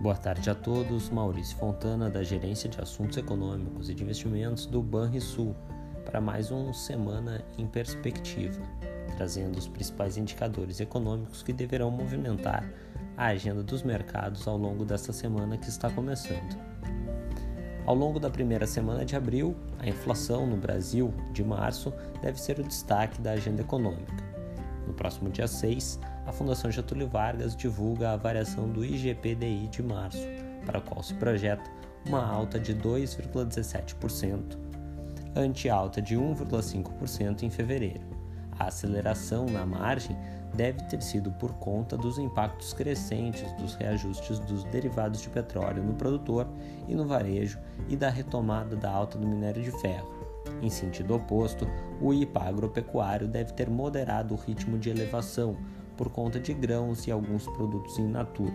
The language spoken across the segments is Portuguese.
Boa tarde a todos. Maurício Fontana, da Gerência de Assuntos Econômicos e de Investimentos do Banrisul, para mais um Semana em Perspectiva, trazendo os principais indicadores econômicos que deverão movimentar a agenda dos mercados ao longo desta semana que está começando. Ao longo da primeira semana de abril, a inflação no Brasil de março deve ser o destaque da agenda econômica. No próximo dia 6, a Fundação Getúlio Vargas divulga a variação do IGPDI de março, para a qual se projeta uma alta de 2,17%, ante alta de 1,5% em fevereiro. A aceleração na margem deve ter sido por conta dos impactos crescentes dos reajustes dos derivados de petróleo no produtor e no varejo e da retomada da alta do minério de ferro. Em sentido oposto, o IPA agropecuário deve ter moderado o ritmo de elevação por conta de grãos e alguns produtos in natura.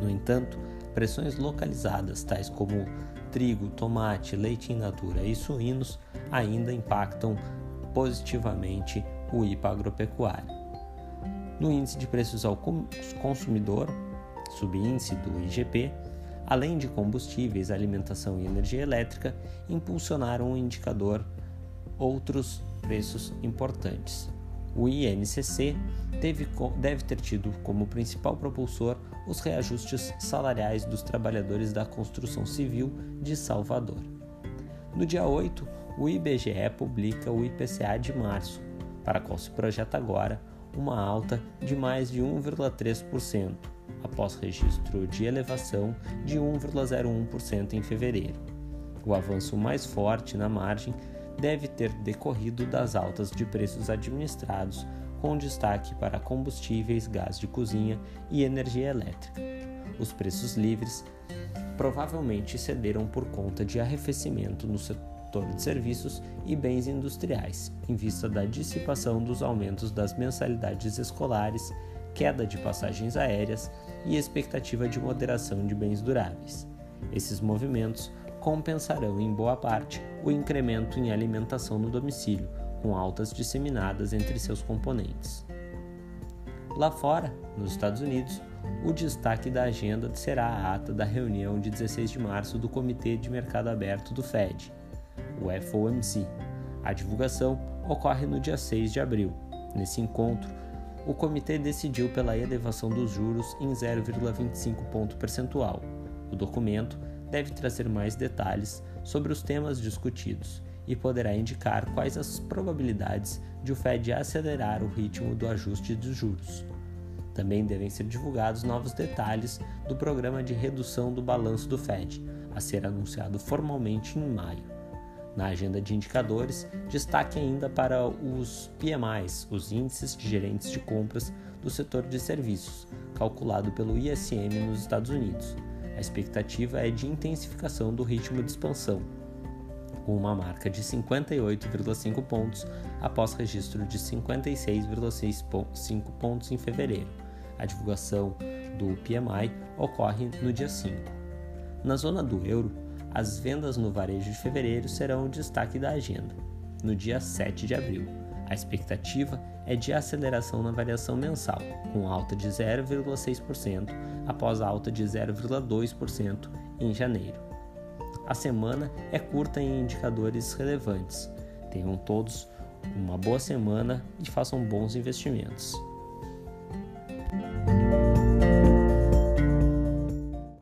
No entanto, pressões localizadas, tais como trigo, tomate, leite in natura e suínos, ainda impactam positivamente o IPA agropecuário. No índice de preços ao consumidor, subíndice do IGP, além de combustíveis, alimentação e energia elétrica, impulsionaram o indicador outros preços importantes. O INCC teve, deve ter tido como principal propulsor os reajustes salariais dos trabalhadores da construção civil de Salvador. No dia 8, o IBGE publica o IPCA de março, para qual se projeta agora uma alta de mais de 1,3%, após registro de elevação de 1,01% em fevereiro. O avanço mais forte na margem deve ter decorrido das altas de preços administrados, com destaque para combustíveis, gás de cozinha e energia elétrica. Os preços livres provavelmente cederam por conta de arrefecimento no setor de serviços e bens industriais, em vista da dissipação dos aumentos das mensalidades escolares, queda de passagens aéreas e expectativa de moderação de bens duráveis. Esses movimentos compensarão em boa parte o incremento em alimentação no domicílio, com altas disseminadas entre seus componentes. Lá fora, nos Estados Unidos, o destaque da agenda será a ata da reunião de 16 de março do Comitê de Mercado Aberto do Fed, o FOMC. A divulgação ocorre no dia 6 de abril. Nesse encontro, o comitê decidiu pela elevação dos juros em 0,25 ponto percentual. O documento deve trazer mais detalhes sobre os temas discutidos e poderá indicar quais as probabilidades de o Fed acelerar o ritmo do ajuste dos juros. Também devem ser divulgados novos detalhes do programa de redução do balanço do Fed, a ser anunciado formalmente em maio. Na agenda de indicadores, destaque ainda para os PMIs, os índices de gerentes de compras do setor de serviços, calculado pelo ISM nos Estados Unidos, a expectativa é de intensificação do ritmo de expansão, com uma marca de 58,5 pontos após registro de 56,5 pontos em fevereiro. A divulgação do PMI ocorre no dia 5. Na zona do euro, as vendas no varejo de fevereiro serão o destaque da agenda, no dia 7 de abril. A expectativa é de aceleração na variação mensal, com alta de 0,6% após alta de 0,2% em janeiro. A semana é curta em indicadores relevantes. Tenham todos uma boa semana e façam bons investimentos.